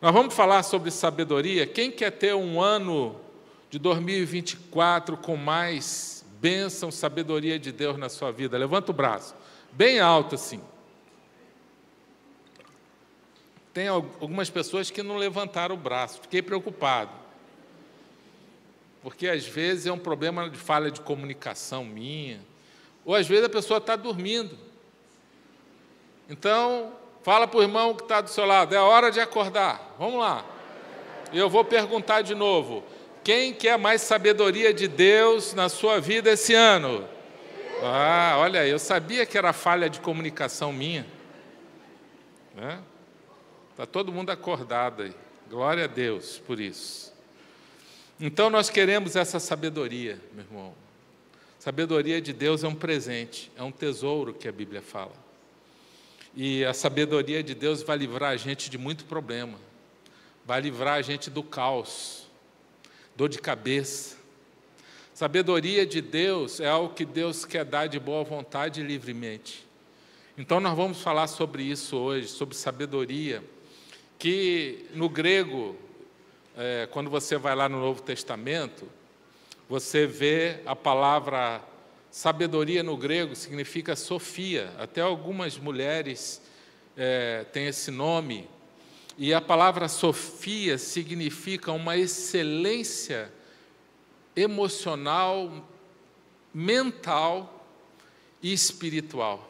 Nós vamos falar sobre sabedoria. Quem quer ter um ano de 2024 com mais bênção, sabedoria de Deus na sua vida? Levanta o braço, bem alto assim. Tem algumas pessoas que não levantaram o braço, fiquei preocupado. Porque às vezes é um problema de falha de comunicação minha, ou às vezes a pessoa está dormindo. Então, Fala para o irmão que está do seu lado, é hora de acordar. Vamos lá. Eu vou perguntar de novo: quem quer mais sabedoria de Deus na sua vida esse ano? Ah, olha, eu sabia que era falha de comunicação minha. Está né? Tá todo mundo acordado aí. Glória a Deus por isso. Então nós queremos essa sabedoria, meu irmão. Sabedoria de Deus é um presente, é um tesouro que a Bíblia fala. E a sabedoria de Deus vai livrar a gente de muito problema, vai livrar a gente do caos, dor de cabeça. Sabedoria de Deus é algo que Deus quer dar de boa vontade e livremente. Então, nós vamos falar sobre isso hoje, sobre sabedoria, que no grego, é, quando você vai lá no Novo Testamento, você vê a palavra Sabedoria no grego significa Sofia, até algumas mulheres é, têm esse nome. E a palavra Sofia significa uma excelência emocional, mental e espiritual.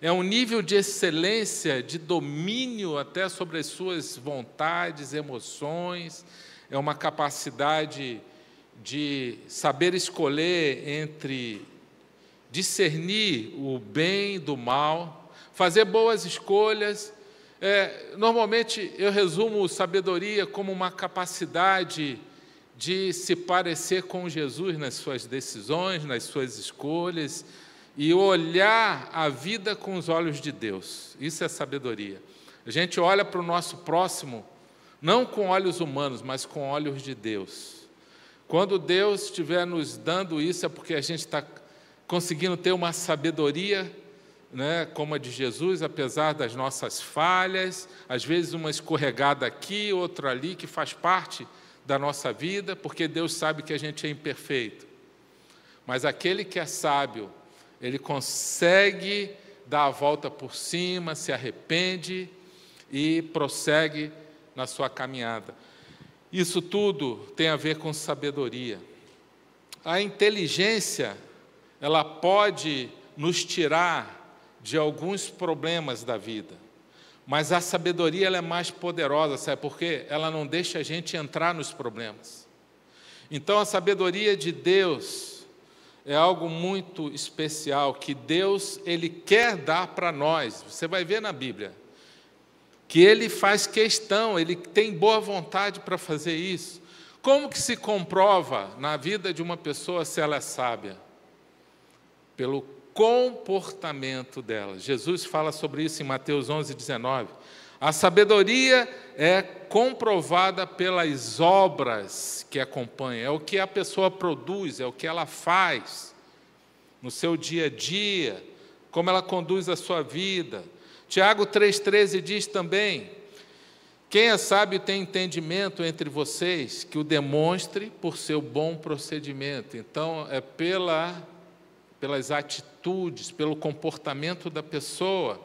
É um nível de excelência, de domínio até sobre as suas vontades, emoções, é uma capacidade de saber escolher entre discernir o bem do mal, fazer boas escolhas. É, normalmente eu resumo sabedoria como uma capacidade de se parecer com Jesus nas suas decisões, nas suas escolhas e olhar a vida com os olhos de Deus. Isso é sabedoria. A gente olha para o nosso próximo não com olhos humanos, mas com olhos de Deus. Quando Deus estiver nos dando isso, é porque a gente está conseguindo ter uma sabedoria, né, como a de Jesus, apesar das nossas falhas, às vezes uma escorregada aqui, outra ali, que faz parte da nossa vida, porque Deus sabe que a gente é imperfeito. Mas aquele que é sábio, ele consegue dar a volta por cima, se arrepende e prossegue na sua caminhada. Isso tudo tem a ver com sabedoria. A inteligência, ela pode nos tirar de alguns problemas da vida. Mas a sabedoria ela é mais poderosa, sabe por quê? Ela não deixa a gente entrar nos problemas. Então a sabedoria de Deus é algo muito especial que Deus ele quer dar para nós. Você vai ver na Bíblia que ele faz questão, ele tem boa vontade para fazer isso. Como que se comprova na vida de uma pessoa se ela é sábia? Pelo comportamento dela. Jesus fala sobre isso em Mateus 11, 19. A sabedoria é comprovada pelas obras que acompanham, é o que a pessoa produz, é o que ela faz no seu dia a dia, como ela conduz a sua vida Tiago 3,13 diz também: Quem é sábio tem entendimento entre vocês, que o demonstre por seu bom procedimento. Então, é pela, pelas atitudes, pelo comportamento da pessoa.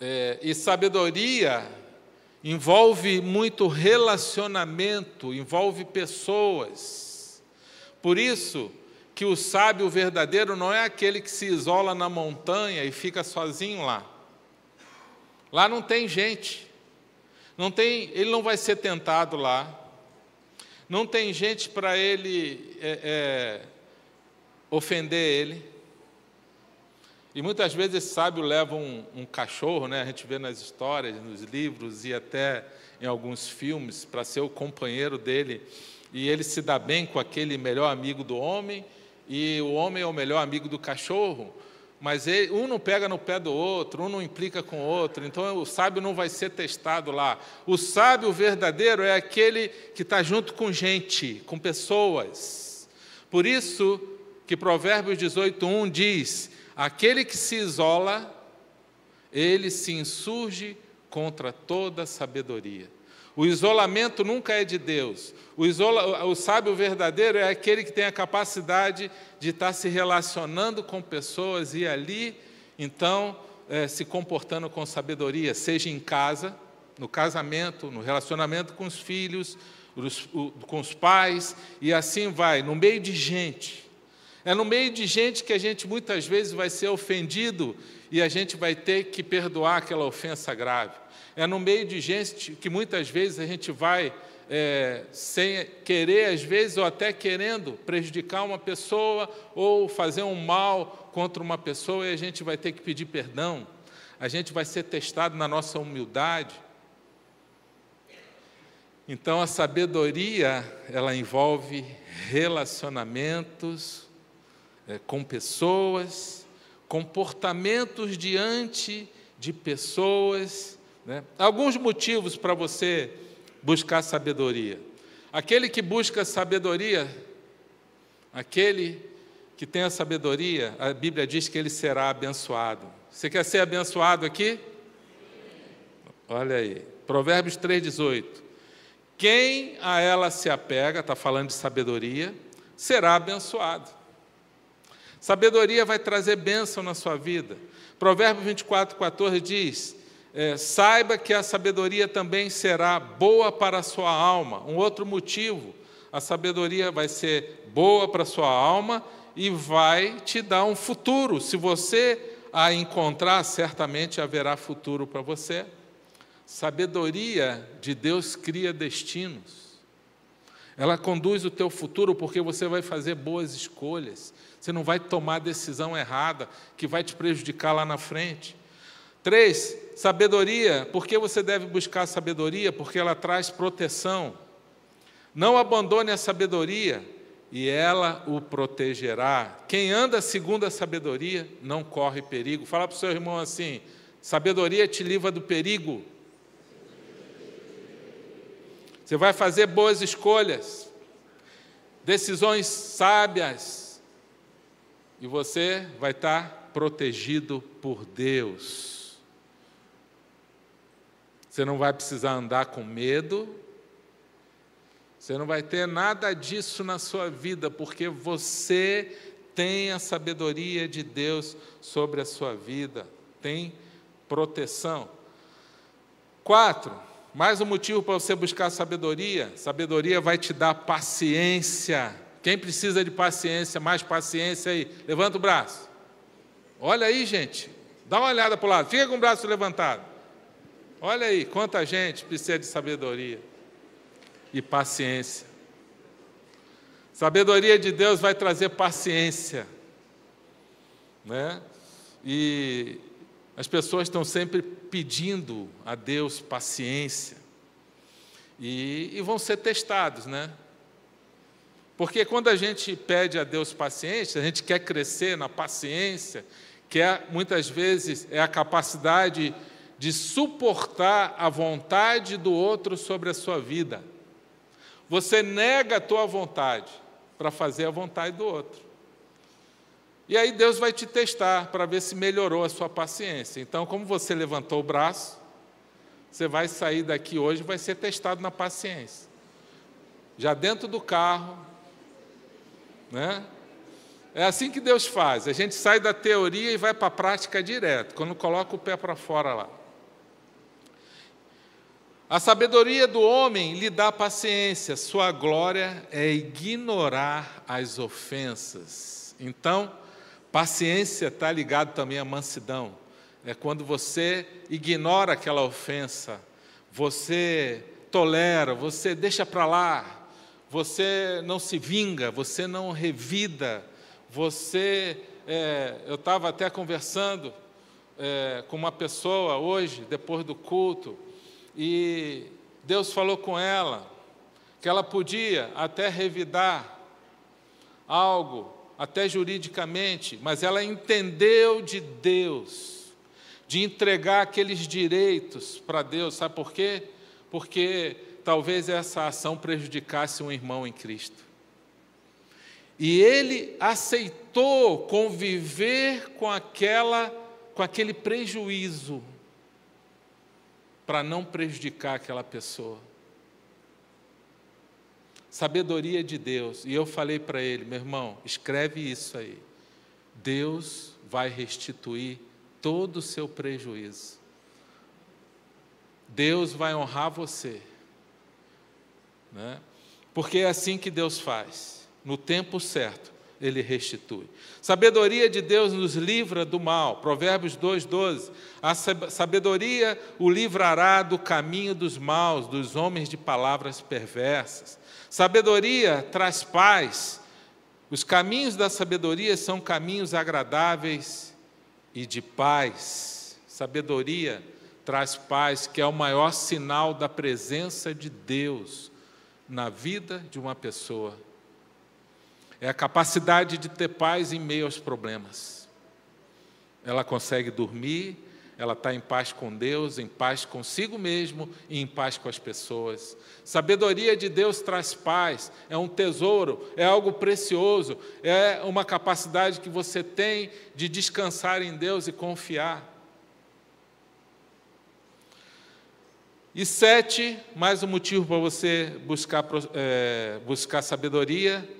É, e sabedoria envolve muito relacionamento, envolve pessoas. Por isso, que o sábio verdadeiro não é aquele que se isola na montanha e fica sozinho lá. Lá não tem gente. Não tem, ele não vai ser tentado lá. Não tem gente para ele é, é, ofender ele. E muitas vezes esse sábio leva um, um, cachorro, né? a gente vê nas histórias, nos livros e até em alguns filmes, para ser o companheiro dele. E ele se dá bem com aquele melhor amigo do homem e o homem é o melhor amigo do cachorro, mas ele, um não pega no pé do outro, um não implica com o outro, então o sábio não vai ser testado lá. O sábio verdadeiro é aquele que está junto com gente, com pessoas. Por isso que Provérbios 18:1 diz: aquele que se isola, ele se insurge contra toda sabedoria. O isolamento nunca é de Deus. O, isola, o sábio verdadeiro é aquele que tem a capacidade de estar se relacionando com pessoas e ali, então, é, se comportando com sabedoria, seja em casa, no casamento, no relacionamento com os filhos, com os pais, e assim vai, no meio de gente. É no meio de gente que a gente muitas vezes vai ser ofendido e a gente vai ter que perdoar aquela ofensa grave. É no meio de gente que muitas vezes a gente vai, é, sem querer, às vezes, ou até querendo prejudicar uma pessoa ou fazer um mal contra uma pessoa e a gente vai ter que pedir perdão. A gente vai ser testado na nossa humildade. Então a sabedoria, ela envolve relacionamentos é, com pessoas, comportamentos diante de pessoas né? Alguns motivos para você buscar sabedoria. Aquele que busca sabedoria, aquele que tem a sabedoria, a Bíblia diz que ele será abençoado. Você quer ser abençoado aqui? Olha aí, Provérbios 3,18. Quem a ela se apega, está falando de sabedoria, será abençoado. Sabedoria vai trazer bênção na sua vida. Provérbios 24, 14 diz: é, saiba que a sabedoria também será boa para a sua alma. Um outro motivo, a sabedoria vai ser boa para a sua alma e vai te dar um futuro. Se você a encontrar, certamente haverá futuro para você. Sabedoria de Deus cria destinos. Ela conduz o teu futuro porque você vai fazer boas escolhas. Você não vai tomar decisão errada que vai te prejudicar lá na frente. Três, sabedoria. Por que você deve buscar sabedoria? Porque ela traz proteção. Não abandone a sabedoria e ela o protegerá. Quem anda segundo a sabedoria não corre perigo. Fala para o seu irmão assim: sabedoria te livra do perigo. Você vai fazer boas escolhas, decisões sábias, e você vai estar protegido por Deus. Você não vai precisar andar com medo, você não vai ter nada disso na sua vida, porque você tem a sabedoria de Deus sobre a sua vida, tem proteção. Quatro, mais um motivo para você buscar sabedoria: sabedoria vai te dar paciência. Quem precisa de paciência, mais paciência aí? Levanta o braço. Olha aí, gente. Dá uma olhada para o lado. Fica com o braço levantado. Olha aí, quanta gente precisa de sabedoria e paciência. Sabedoria de Deus vai trazer paciência, né? E as pessoas estão sempre pedindo a Deus paciência e, e vão ser testados, né? Porque quando a gente pede a Deus paciência, a gente quer crescer na paciência, quer muitas vezes é a capacidade de suportar a vontade do outro sobre a sua vida. Você nega a tua vontade para fazer a vontade do outro. E aí Deus vai te testar para ver se melhorou a sua paciência. Então, como você levantou o braço, você vai sair daqui hoje vai ser testado na paciência. Já dentro do carro, né? É assim que Deus faz. A gente sai da teoria e vai para a prática direto, quando coloca o pé para fora lá. A sabedoria do homem lhe dá paciência, sua glória é ignorar as ofensas. Então, paciência está ligado também à mansidão. É quando você ignora aquela ofensa, você tolera, você deixa para lá, você não se vinga, você não revida, você. É, eu estava até conversando é, com uma pessoa hoje, depois do culto, e Deus falou com ela que ela podia até revidar algo, até juridicamente, mas ela entendeu de Deus, de entregar aqueles direitos para Deus, sabe por quê? Porque talvez essa ação prejudicasse um irmão em Cristo. E ele aceitou conviver com aquela com aquele prejuízo para não prejudicar aquela pessoa. Sabedoria de Deus. E eu falei para ele, meu irmão, escreve isso aí. Deus vai restituir todo o seu prejuízo. Deus vai honrar você. Né? Porque é assim que Deus faz. No tempo certo, Ele restitui. Sabedoria de Deus nos livra do mal. Provérbios 2,12. A sabedoria o livrará do caminho dos maus, dos homens de palavras perversas. Sabedoria traz paz. Os caminhos da sabedoria são caminhos agradáveis e de paz. Sabedoria traz paz, que é o maior sinal da presença de Deus na vida de uma pessoa. É a capacidade de ter paz em meio aos problemas. Ela consegue dormir, ela está em paz com Deus, em paz consigo mesmo e em paz com as pessoas. Sabedoria de Deus traz paz, é um tesouro, é algo precioso, é uma capacidade que você tem de descansar em Deus e confiar. E sete, mais um motivo para você buscar, é, buscar sabedoria.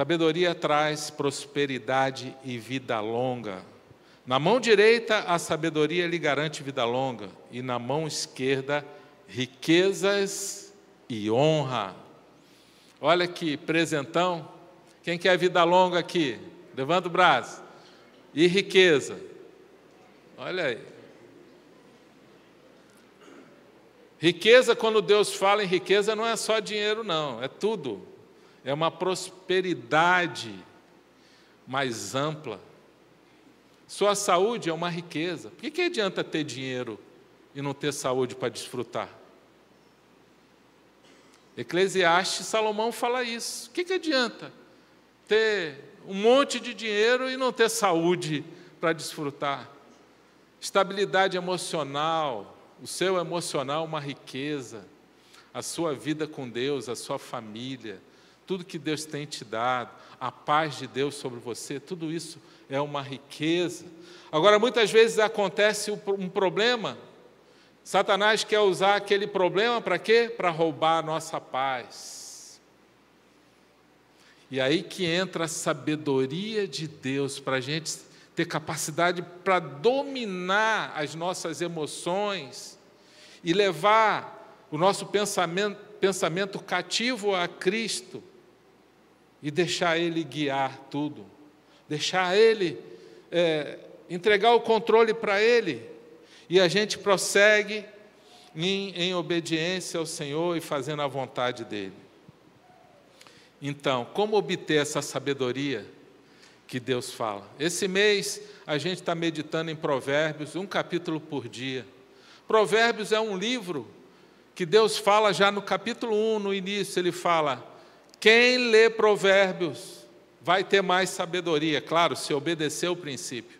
Sabedoria traz prosperidade e vida longa. Na mão direita, a sabedoria lhe garante vida longa, e na mão esquerda, riquezas e honra. Olha que presentão. Quem quer vida longa aqui? Levanta o braço. E riqueza. Olha aí. Riqueza, quando Deus fala em riqueza, não é só dinheiro, não, é tudo. É uma prosperidade mais ampla. Sua saúde é uma riqueza. Por que, que adianta ter dinheiro e não ter saúde para desfrutar? Eclesiastes, Salomão fala isso. O que, que adianta ter um monte de dinheiro e não ter saúde para desfrutar? Estabilidade emocional, o seu emocional, uma riqueza, a sua vida com Deus, a sua família, tudo que Deus tem te dado, a paz de Deus sobre você, tudo isso é uma riqueza. Agora, muitas vezes acontece um problema, Satanás quer usar aquele problema para quê? Para roubar a nossa paz. E aí que entra a sabedoria de Deus para a gente ter capacidade para dominar as nossas emoções e levar o nosso pensamento, pensamento cativo a Cristo e deixar Ele guiar tudo deixar Ele, é, entregar o controle para Ele, e a gente prossegue em, em obediência ao Senhor e fazendo a vontade dEle. Então, como obter essa sabedoria que Deus fala? Esse mês a gente está meditando em Provérbios, um capítulo por dia. Provérbios é um livro que Deus fala já no capítulo 1, no início, ele fala: quem lê Provérbios vai ter mais sabedoria, claro, se obedecer o princípio.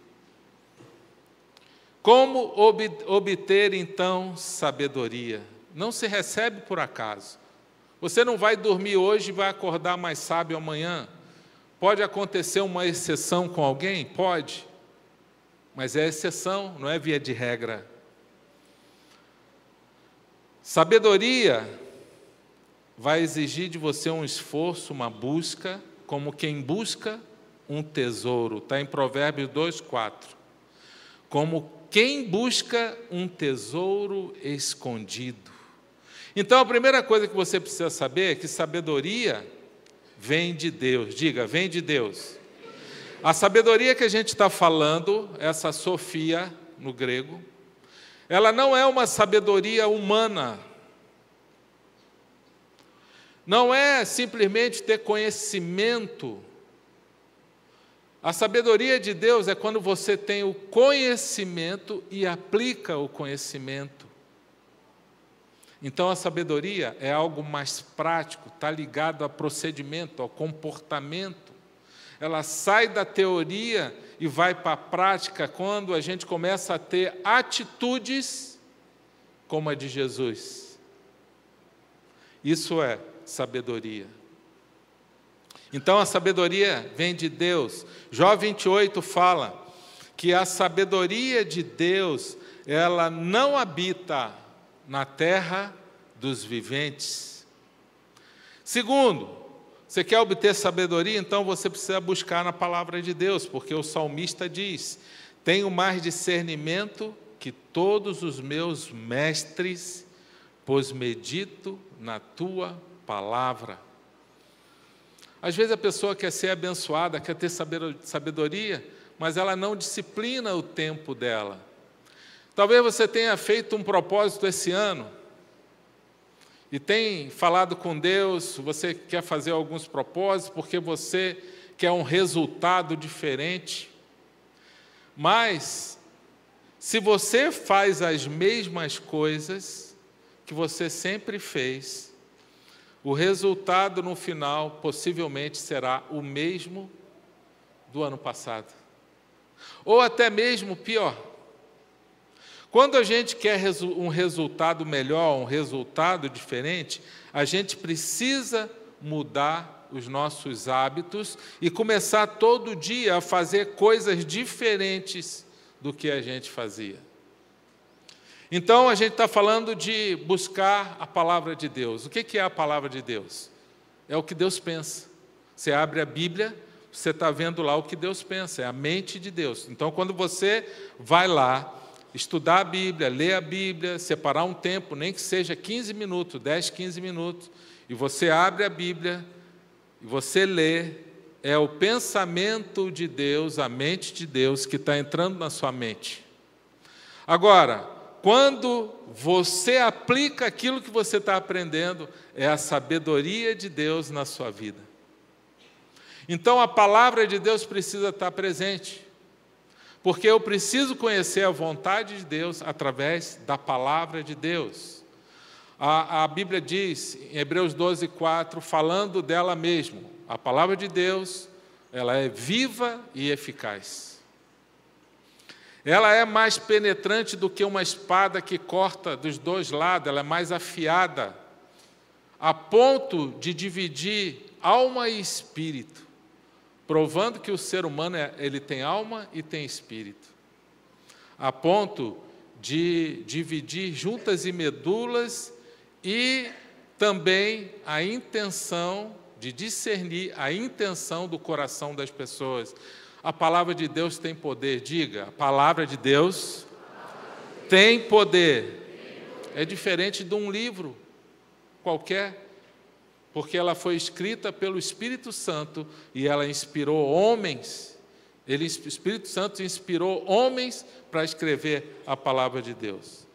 Como ob obter então sabedoria? Não se recebe por acaso. Você não vai dormir hoje e vai acordar mais sábio amanhã. Pode acontecer uma exceção com alguém? Pode. Mas é exceção, não é via de regra. Sabedoria vai exigir de você um esforço, uma busca como quem busca um tesouro. Está em Provérbios 2, 4. Como quem busca um tesouro escondido. Então, a primeira coisa que você precisa saber é que sabedoria vem de Deus. Diga, vem de Deus. A sabedoria que a gente está falando, essa Sofia no grego, ela não é uma sabedoria humana, não é simplesmente ter conhecimento. A sabedoria de Deus é quando você tem o conhecimento e aplica o conhecimento. Então a sabedoria é algo mais prático, está ligado ao procedimento, ao comportamento. Ela sai da teoria e vai para a prática quando a gente começa a ter atitudes como a de Jesus. Isso é sabedoria. Então a sabedoria vem de Deus. Jó 28 fala que a sabedoria de Deus, ela não habita na terra dos viventes. Segundo, você quer obter sabedoria, então você precisa buscar na palavra de Deus, porque o salmista diz: Tenho mais discernimento que todos os meus mestres, pois medito na tua palavra. Às vezes a pessoa quer ser abençoada, quer ter sabedoria, mas ela não disciplina o tempo dela. Talvez você tenha feito um propósito esse ano e tem falado com Deus, você quer fazer alguns propósitos porque você quer um resultado diferente. Mas se você faz as mesmas coisas que você sempre fez, o resultado no final possivelmente será o mesmo do ano passado. Ou até mesmo pior. Quando a gente quer um resultado melhor, um resultado diferente, a gente precisa mudar os nossos hábitos e começar todo dia a fazer coisas diferentes do que a gente fazia. Então, a gente está falando de buscar a palavra de Deus. O que é a palavra de Deus? É o que Deus pensa. Você abre a Bíblia, você está vendo lá o que Deus pensa, é a mente de Deus. Então, quando você vai lá estudar a Bíblia, ler a Bíblia, separar um tempo, nem que seja 15 minutos, 10, 15 minutos, e você abre a Bíblia e você lê, é o pensamento de Deus, a mente de Deus que está entrando na sua mente. Agora, quando você aplica aquilo que você está aprendendo, é a sabedoria de Deus na sua vida. Então a palavra de Deus precisa estar presente, porque eu preciso conhecer a vontade de Deus através da palavra de Deus. A, a Bíblia diz, em Hebreus 12, 4, falando dela mesmo, a palavra de Deus, ela é viva e eficaz ela é mais penetrante do que uma espada que corta dos dois lados, ela é mais afiada, a ponto de dividir alma e espírito, provando que o ser humano é, ele tem alma e tem espírito, a ponto de dividir juntas e medulas e também a intenção de discernir a intenção do coração das pessoas. A palavra de Deus tem poder, diga, a palavra de Deus tem poder. É diferente de um livro qualquer, porque ela foi escrita pelo Espírito Santo e ela inspirou homens. Ele, o Espírito Santo inspirou homens para escrever a palavra de Deus.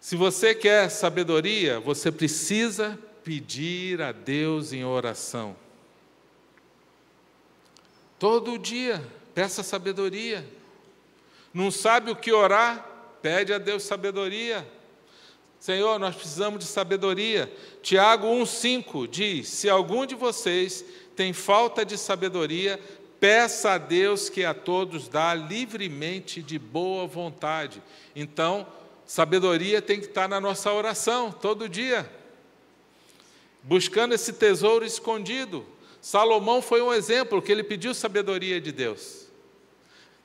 Se você quer sabedoria, você precisa pedir a Deus em oração. Todo dia, peça sabedoria. Não sabe o que orar? Pede a Deus sabedoria. Senhor, nós precisamos de sabedoria. Tiago 1,5 diz: Se algum de vocês tem falta de sabedoria, peça a Deus que a todos dá livremente de boa vontade. Então, sabedoria tem que estar na nossa oração todo dia, buscando esse tesouro escondido. Salomão foi um exemplo que ele pediu sabedoria de Deus.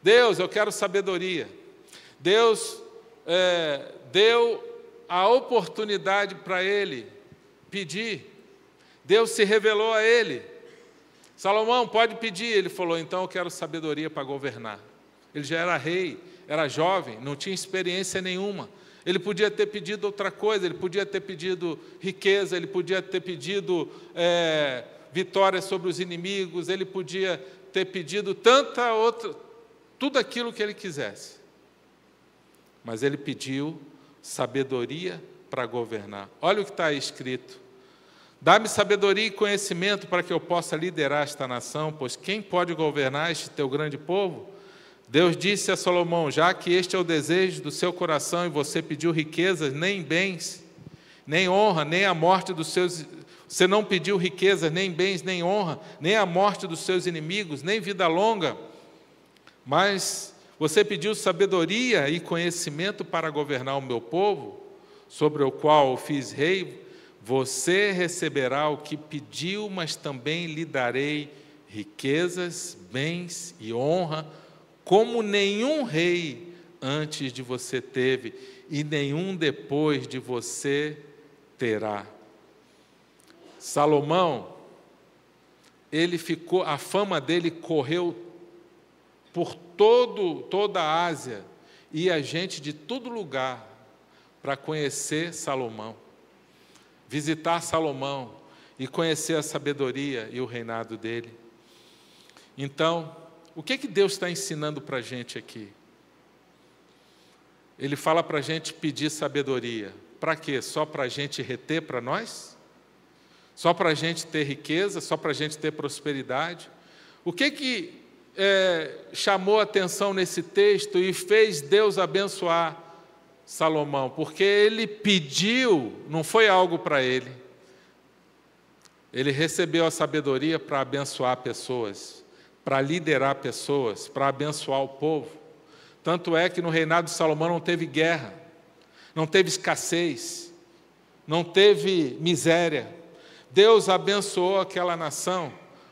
Deus, eu quero sabedoria. Deus é, deu a oportunidade para ele pedir. Deus se revelou a ele. Salomão, pode pedir. Ele falou, então eu quero sabedoria para governar. Ele já era rei, era jovem, não tinha experiência nenhuma. Ele podia ter pedido outra coisa, ele podia ter pedido riqueza, ele podia ter pedido é, vitória sobre os inimigos, ele podia ter pedido tanta outra, tudo aquilo que ele quisesse. Mas ele pediu sabedoria para governar. Olha o que está escrito. Dá-me sabedoria e conhecimento para que eu possa liderar esta nação, pois quem pode governar este teu grande povo? Deus disse a Salomão: já que este é o desejo do seu coração e você pediu riquezas, nem bens, nem honra, nem a morte dos seus você não pediu riqueza, nem bens, nem honra, nem a morte dos seus inimigos, nem vida longa, mas você pediu sabedoria e conhecimento para governar o meu povo, sobre o qual fiz rei. Você receberá o que pediu, mas também lhe darei riquezas, bens e honra, como nenhum rei antes de você teve, e nenhum depois de você terá. Salomão, ele ficou, a fama dele correu por todo, toda a Ásia, e a gente de todo lugar para conhecer Salomão, visitar Salomão e conhecer a sabedoria e o reinado dele. Então, o que, que Deus está ensinando para a gente aqui? Ele fala para a gente pedir sabedoria. Para quê? Só para a gente reter para nós? Só para a gente ter riqueza? Só para a gente ter prosperidade? O que que é, chamou atenção nesse texto e fez Deus abençoar Salomão? Porque ele pediu, não foi algo para ele. Ele recebeu a sabedoria para abençoar pessoas, para liderar pessoas, para abençoar o povo. Tanto é que no reinado de Salomão não teve guerra, não teve escassez, não teve miséria. Deus abençoou aquela nação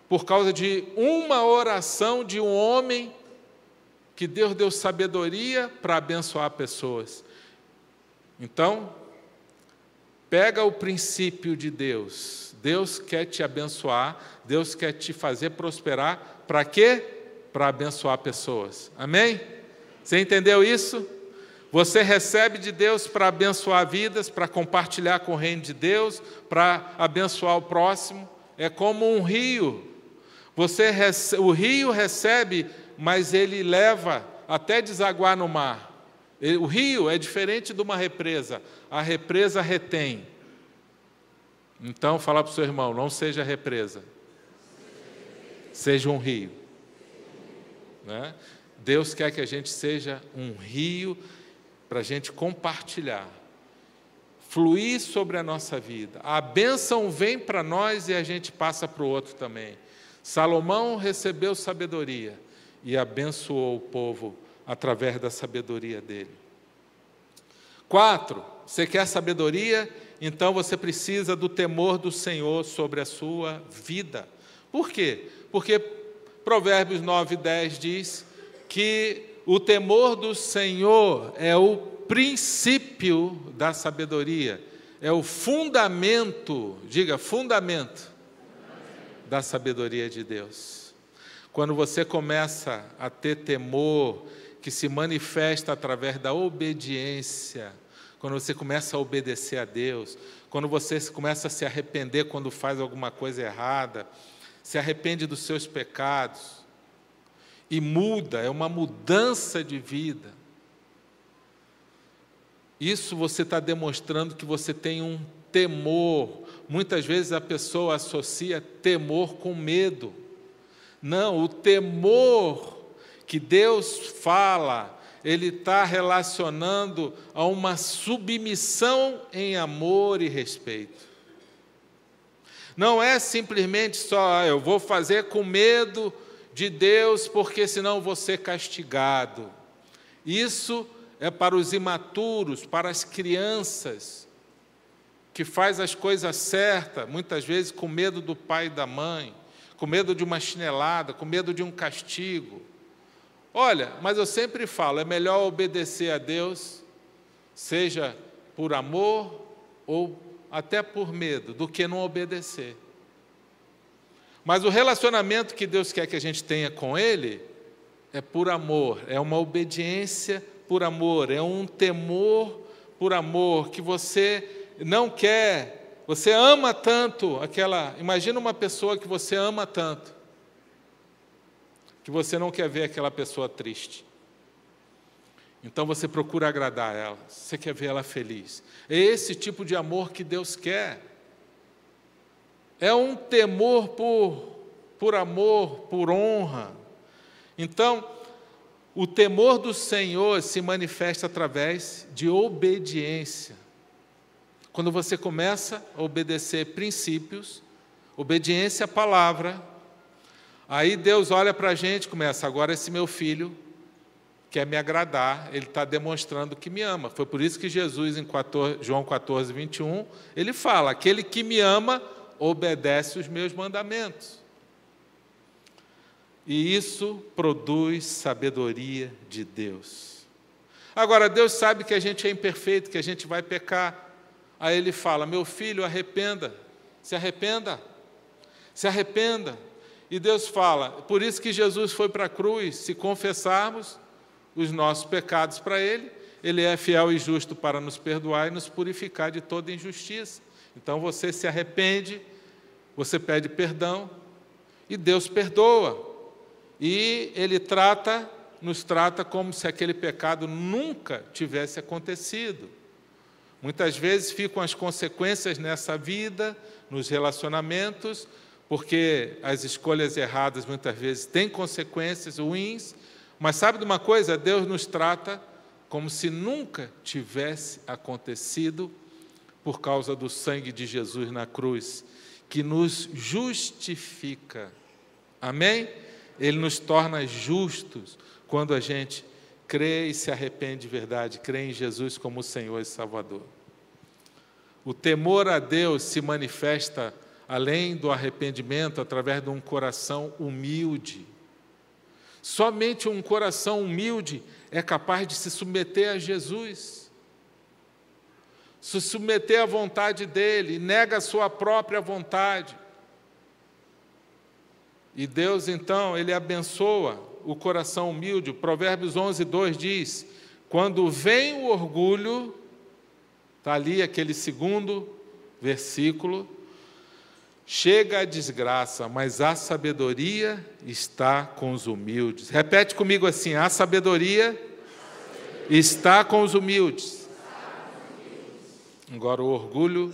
por causa de uma oração de um homem que Deus deu sabedoria para abençoar pessoas. Então, pega o princípio de Deus. Deus quer te abençoar, Deus quer te fazer prosperar, para quê? Para abençoar pessoas. Amém? Você entendeu isso? Você recebe de Deus para abençoar vidas, para compartilhar com o reino de Deus, para abençoar o próximo. É como um rio. Você o rio recebe, mas ele leva até desaguar no mar. O rio é diferente de uma represa. A represa retém. Então, fala para o seu irmão: não seja represa, seja um rio. Né? Deus quer que a gente seja um rio para a gente compartilhar, fluir sobre a nossa vida. A bênção vem para nós e a gente passa para o outro também. Salomão recebeu sabedoria e abençoou o povo através da sabedoria dele. Quatro, você quer sabedoria? Então você precisa do temor do Senhor sobre a sua vida. Por quê? Porque Provérbios 9, 10 diz que o temor do Senhor é o princípio da sabedoria, é o fundamento, diga, fundamento da sabedoria de Deus. Quando você começa a ter temor, que se manifesta através da obediência, quando você começa a obedecer a Deus, quando você começa a se arrepender quando faz alguma coisa errada, se arrepende dos seus pecados, e muda, é uma mudança de vida. Isso você está demonstrando que você tem um temor. Muitas vezes a pessoa associa temor com medo. Não, o temor que Deus fala, ele está relacionando a uma submissão em amor e respeito. Não é simplesmente só, ah, eu vou fazer com medo de Deus, porque senão ser castigado. Isso é para os imaturos, para as crianças, que faz as coisas certas, muitas vezes com medo do pai e da mãe, com medo de uma chinelada, com medo de um castigo. Olha, mas eu sempre falo, é melhor obedecer a Deus, seja por amor ou até por medo, do que não obedecer. Mas o relacionamento que Deus quer que a gente tenha com Ele é por amor, é uma obediência por amor, é um temor por amor, que você não quer, você ama tanto aquela. Imagina uma pessoa que você ama tanto, que você não quer ver aquela pessoa triste. Então você procura agradar ela, você quer ver ela feliz. É esse tipo de amor que Deus quer é um temor por, por amor, por honra. Então, o temor do Senhor se manifesta através de obediência. Quando você começa a obedecer princípios, obediência à palavra, aí Deus olha para a gente e começa: agora esse meu filho quer me agradar, ele está demonstrando que me ama. Foi por isso que Jesus, em 14, João 14, 21, ele fala: aquele que me ama, obedece os meus mandamentos. E isso produz sabedoria de Deus. Agora, Deus sabe que a gente é imperfeito, que a gente vai pecar. Aí ele fala: Meu filho, arrependa, se arrependa, se arrependa. E Deus fala: Por isso que Jesus foi para a cruz, se confessarmos os nossos pecados para Ele, Ele é fiel e justo para nos perdoar e nos purificar de toda injustiça. Então você se arrepende, você pede perdão e Deus perdoa. E Ele trata, nos trata como se aquele pecado nunca tivesse acontecido. Muitas vezes ficam as consequências nessa vida, nos relacionamentos, porque as escolhas erradas muitas vezes têm consequências ruins, mas sabe de uma coisa? Deus nos trata como se nunca tivesse acontecido por causa do sangue de Jesus na cruz, que nos justifica. Amém? Ele nos torna justos quando a gente crê e se arrepende de verdade, crê em Jesus como Senhor e Salvador. O temor a Deus se manifesta, além do arrependimento, através de um coração humilde Somente um coração humilde é capaz de se submeter a Jesus, se submeter à vontade dele, nega a sua própria vontade. E Deus, então, ele abençoa o coração humilde. Provérbios 11, 2 diz: Quando vem o orgulho, está ali aquele segundo versículo, Chega a desgraça, mas a sabedoria está com os humildes. Repete comigo assim: a sabedoria está com os humildes. Agora, o orgulho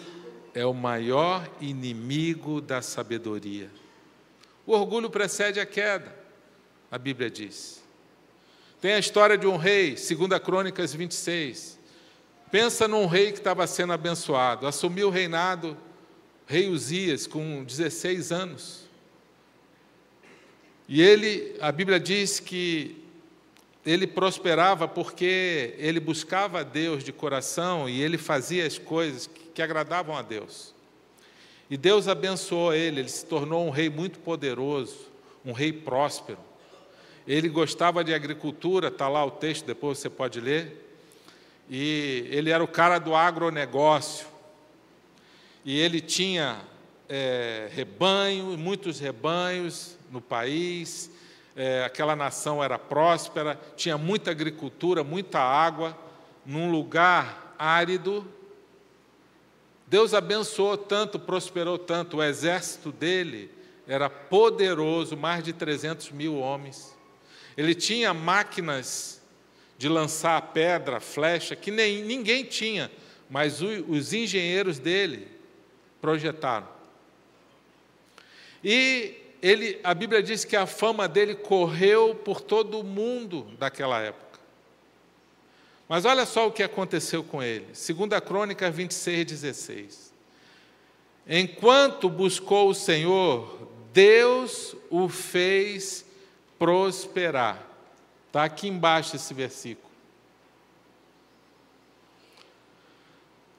é o maior inimigo da sabedoria. O orgulho precede a queda, a Bíblia diz. Tem a história de um rei, 2 Crônicas 26. Pensa num rei que estava sendo abençoado, assumiu o reinado rei Uzias, com 16 anos. E ele, a Bíblia diz que ele prosperava porque ele buscava a Deus de coração e ele fazia as coisas que, agradavam a Deus. E Deus abençoou ele, ele se tornou um rei muito poderoso, um rei próspero. Ele gostava de agricultura, está lá o texto, depois você pode ler. E ele era o cara do agronegócio e ele tinha é, rebanho, muitos rebanhos no país, é, aquela nação era próspera, tinha muita agricultura, muita água, num lugar árido. Deus abençoou tanto, prosperou tanto, o exército dele era poderoso, mais de 300 mil homens. Ele tinha máquinas de lançar pedra, flecha, que nem, ninguém tinha, mas os engenheiros dele projetaram. E ele, a Bíblia diz que a fama dele correu por todo o mundo daquela época. Mas olha só o que aconteceu com ele. Segunda Crônica 26, 16. Enquanto buscou o Senhor, Deus o fez prosperar. Está aqui embaixo esse versículo.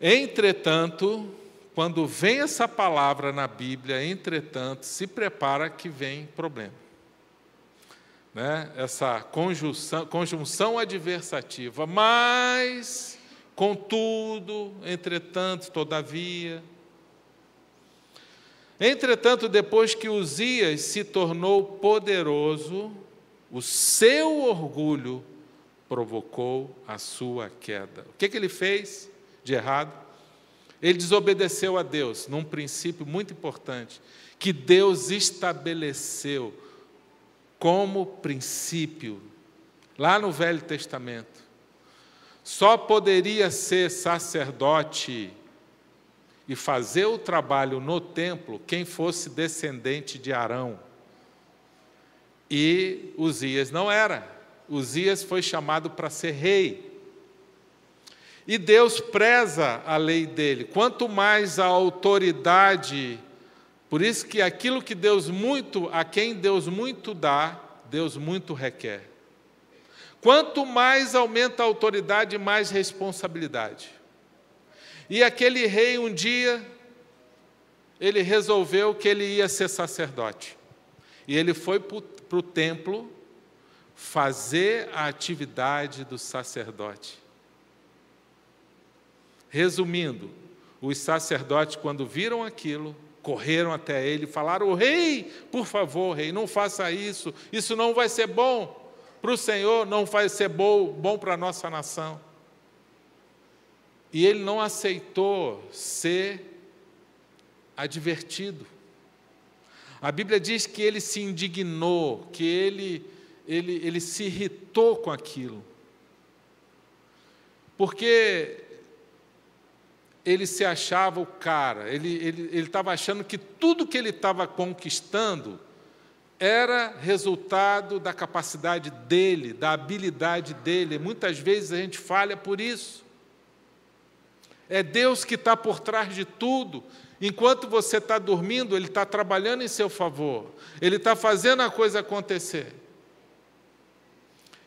Entretanto, quando vem essa palavra na Bíblia, entretanto, se prepara que vem problema. Né? Essa conjunção, conjunção adversativa, mas, contudo, entretanto, todavia. Entretanto, depois que Uzias se tornou poderoso, o seu orgulho provocou a sua queda. O que, que ele fez de errado? Ele desobedeceu a Deus num princípio muito importante, que Deus estabeleceu como princípio, lá no Velho Testamento. Só poderia ser sacerdote e fazer o trabalho no templo quem fosse descendente de Arão. E Uzias não era. Uzias foi chamado para ser rei. E Deus preza a lei dele. Quanto mais a autoridade, por isso que aquilo que Deus muito, a quem Deus muito dá, Deus muito requer. Quanto mais aumenta a autoridade, mais responsabilidade. E aquele rei um dia ele resolveu que ele ia ser sacerdote. E ele foi para o templo fazer a atividade do sacerdote. Resumindo, os sacerdotes, quando viram aquilo, correram até ele e falaram: O rei, por favor, rei, não faça isso, isso não vai ser bom para o Senhor, não vai ser bom, bom para a nossa nação. E ele não aceitou ser advertido. A Bíblia diz que ele se indignou, que ele, ele, ele se irritou com aquilo. Porque ele se achava o cara, ele estava achando que tudo que ele estava conquistando era resultado da capacidade dele, da habilidade dele. Muitas vezes a gente falha por isso. É Deus que está por trás de tudo. Enquanto você está dormindo, Ele está trabalhando em seu favor, Ele está fazendo a coisa acontecer.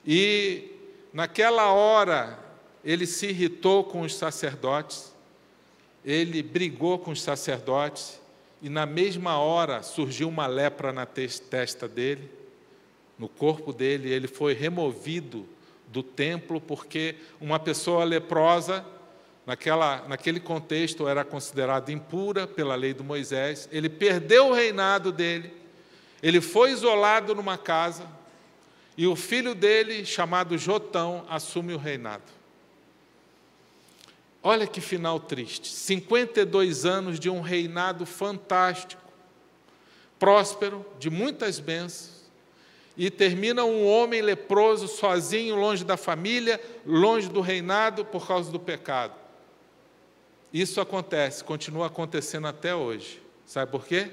E naquela hora, ele se irritou com os sacerdotes, ele brigou com os sacerdotes, e na mesma hora surgiu uma lepra na testa dele, no corpo dele, ele foi removido do templo, porque uma pessoa leprosa, naquela, naquele contexto, era considerada impura pela lei do Moisés, ele perdeu o reinado dele, ele foi isolado numa casa, e o filho dele, chamado Jotão, assume o reinado. Olha que final triste. 52 anos de um reinado fantástico, próspero, de muitas bênçãos, e termina um homem leproso, sozinho, longe da família, longe do reinado por causa do pecado. Isso acontece, continua acontecendo até hoje. Sabe por quê?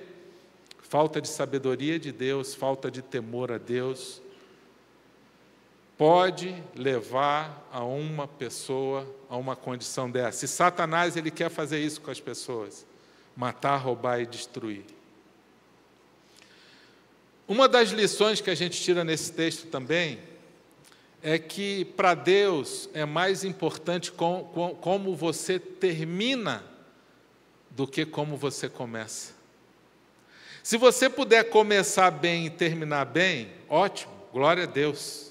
Falta de sabedoria de Deus, falta de temor a Deus, pode levar a uma pessoa a uma condição dessa. E Satanás ele quer fazer isso com as pessoas: matar, roubar e destruir. Uma das lições que a gente tira nesse texto também é que para Deus é mais importante com, com, como você termina do que como você começa. Se você puder começar bem e terminar bem, ótimo, glória a Deus.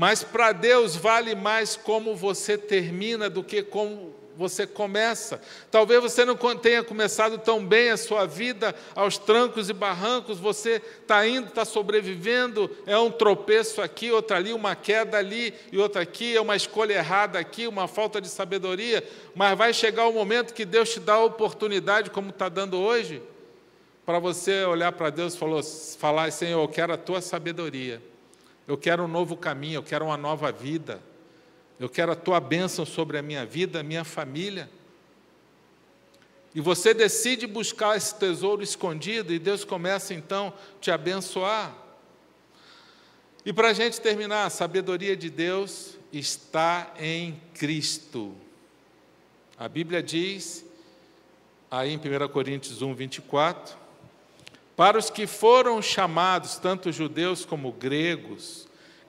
Mas para Deus vale mais como você termina do que como você começa. Talvez você não tenha começado tão bem a sua vida aos trancos e barrancos, você está indo, está sobrevivendo, é um tropeço aqui, outra ali, uma queda ali e outra aqui, é uma escolha errada aqui, uma falta de sabedoria, mas vai chegar o momento que Deus te dá a oportunidade, como está dando hoje, para você olhar para Deus e falar, Senhor, eu quero a tua sabedoria. Eu quero um novo caminho, eu quero uma nova vida. Eu quero a tua bênção sobre a minha vida, a minha família. E você decide buscar esse tesouro escondido e Deus começa então te abençoar. E para a gente terminar, a sabedoria de Deus está em Cristo. A Bíblia diz, aí em 1 Coríntios 1, 24, para os que foram chamados, tanto judeus como gregos,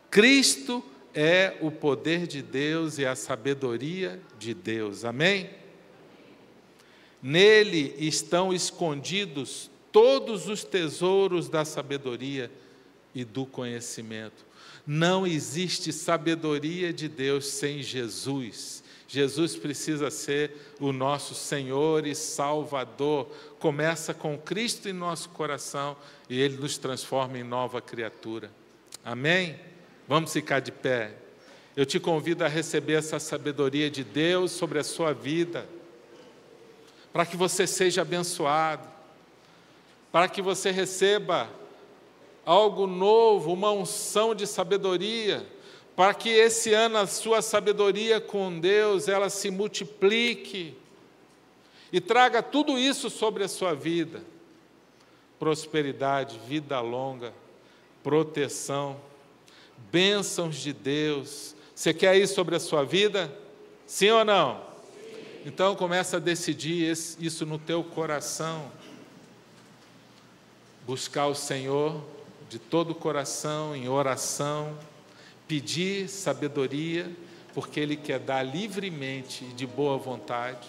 Cristo é o poder de Deus e a sabedoria de Deus. Amém? Nele estão escondidos todos os tesouros da sabedoria e do conhecimento. Não existe sabedoria de Deus sem Jesus. Jesus precisa ser o nosso Senhor e Salvador. Começa com Cristo em nosso coração e Ele nos transforma em nova criatura. Amém? Vamos ficar de pé. Eu te convido a receber essa sabedoria de Deus sobre a sua vida, para que você seja abençoado, para que você receba algo novo, uma unção de sabedoria para que esse ano a sua sabedoria com Deus ela se multiplique e traga tudo isso sobre a sua vida. Prosperidade, vida longa, proteção, bênçãos de Deus. Você quer isso sobre a sua vida? Sim ou não? Então começa a decidir isso no teu coração. Buscar o Senhor de todo o coração, em oração, pedir sabedoria, porque Ele quer dar livremente e de boa vontade.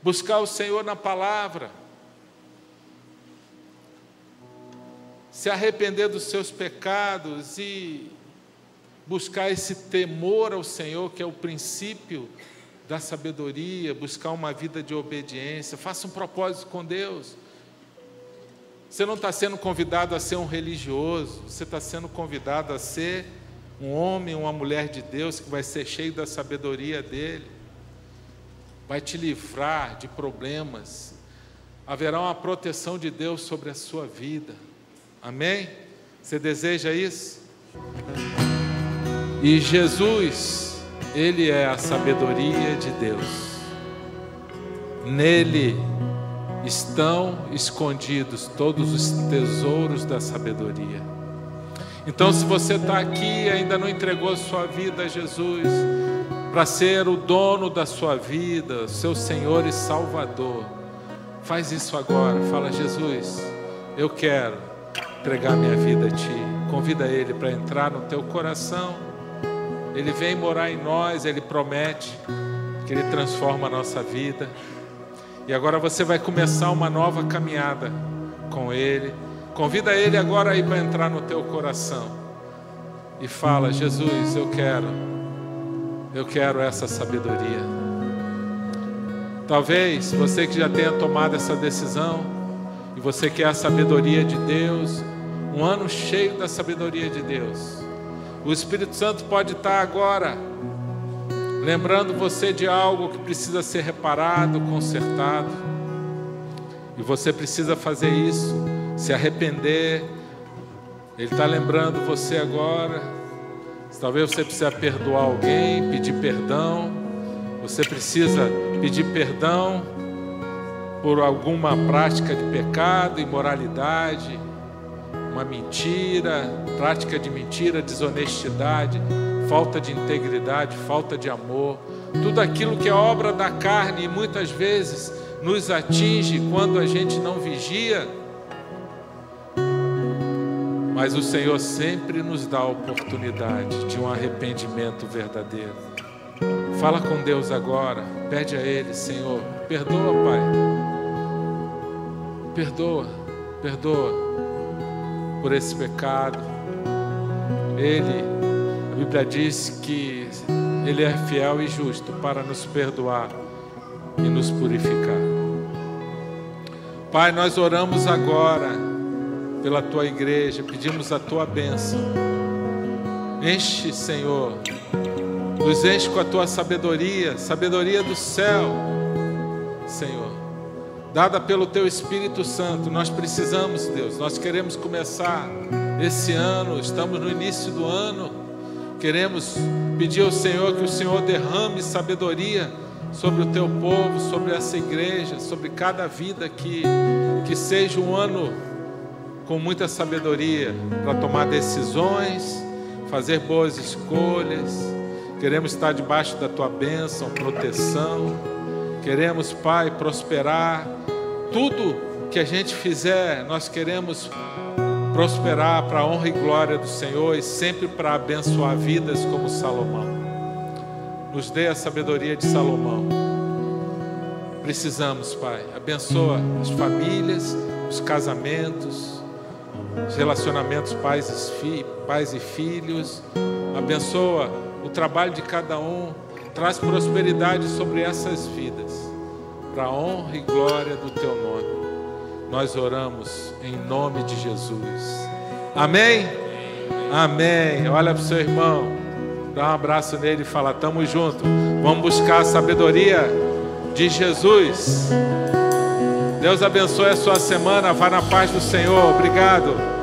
Buscar o Senhor na palavra. se arrepender dos seus pecados e buscar esse temor ao Senhor, que é o princípio da sabedoria, buscar uma vida de obediência, faça um propósito com Deus. Você não está sendo convidado a ser um religioso, você está sendo convidado a ser um homem, uma mulher de Deus que vai ser cheio da sabedoria dele, vai te livrar de problemas, haverá uma proteção de Deus sobre a sua vida. Amém? Você deseja isso? E Jesus, Ele é a sabedoria de Deus. Nele estão escondidos todos os tesouros da sabedoria. Então, se você está aqui e ainda não entregou sua vida a Jesus, para ser o dono da sua vida, seu Senhor e Salvador, faz isso agora. Fala, Jesus, eu quero entregar minha vida a Ti. Convida Ele para entrar no teu coração. Ele vem morar em nós, Ele promete que Ele transforma a nossa vida. E agora você vai começar uma nova caminhada com Ele. Convida Ele agora aí para entrar no teu coração. E fala: Jesus, eu quero, eu quero essa sabedoria. Talvez você que já tenha tomado essa decisão, e você quer a sabedoria de Deus, um ano cheio da sabedoria de Deus. O Espírito Santo pode estar agora lembrando você de algo que precisa ser reparado, consertado. E você precisa fazer isso, se arrepender. Ele está lembrando você agora. Talvez você precise perdoar alguém, pedir perdão. Você precisa pedir perdão por alguma prática de pecado, imoralidade uma mentira, prática de mentira, desonestidade, falta de integridade, falta de amor, tudo aquilo que é obra da carne e muitas vezes nos atinge quando a gente não vigia. Mas o Senhor sempre nos dá a oportunidade de um arrependimento verdadeiro. Fala com Deus agora, pede a Ele, Senhor, perdoa, Pai. Perdoa, perdoa por esse pecado. Ele, a Bíblia diz que Ele é fiel e justo para nos perdoar e nos purificar. Pai, nós oramos agora pela tua igreja, pedimos a tua bênção. Enche, Senhor, nos enche com a tua sabedoria, sabedoria do céu, Senhor dada pelo Teu Espírito Santo. Nós precisamos, Deus, nós queremos começar esse ano, estamos no início do ano, queremos pedir ao Senhor que o Senhor derrame sabedoria sobre o Teu povo, sobre essa igreja, sobre cada vida aqui, que seja um ano com muita sabedoria para tomar decisões, fazer boas escolhas. Queremos estar debaixo da tua bênção, proteção. Queremos, Pai, prosperar. Tudo que a gente fizer, nós queremos prosperar para a honra e glória do Senhor e sempre para abençoar vidas como Salomão. Nos dê a sabedoria de Salomão. Precisamos, Pai. Abençoa as famílias, os casamentos, os relacionamentos pais e, pais e filhos. Abençoa o trabalho de cada um Traz prosperidade sobre essas vidas, para a honra e glória do teu nome. Nós oramos em nome de Jesus. Amém? Amém. Olha para o seu irmão, dá um abraço nele e fala: Tamo junto. Vamos buscar a sabedoria de Jesus. Deus abençoe a sua semana. Vá na paz do Senhor. Obrigado.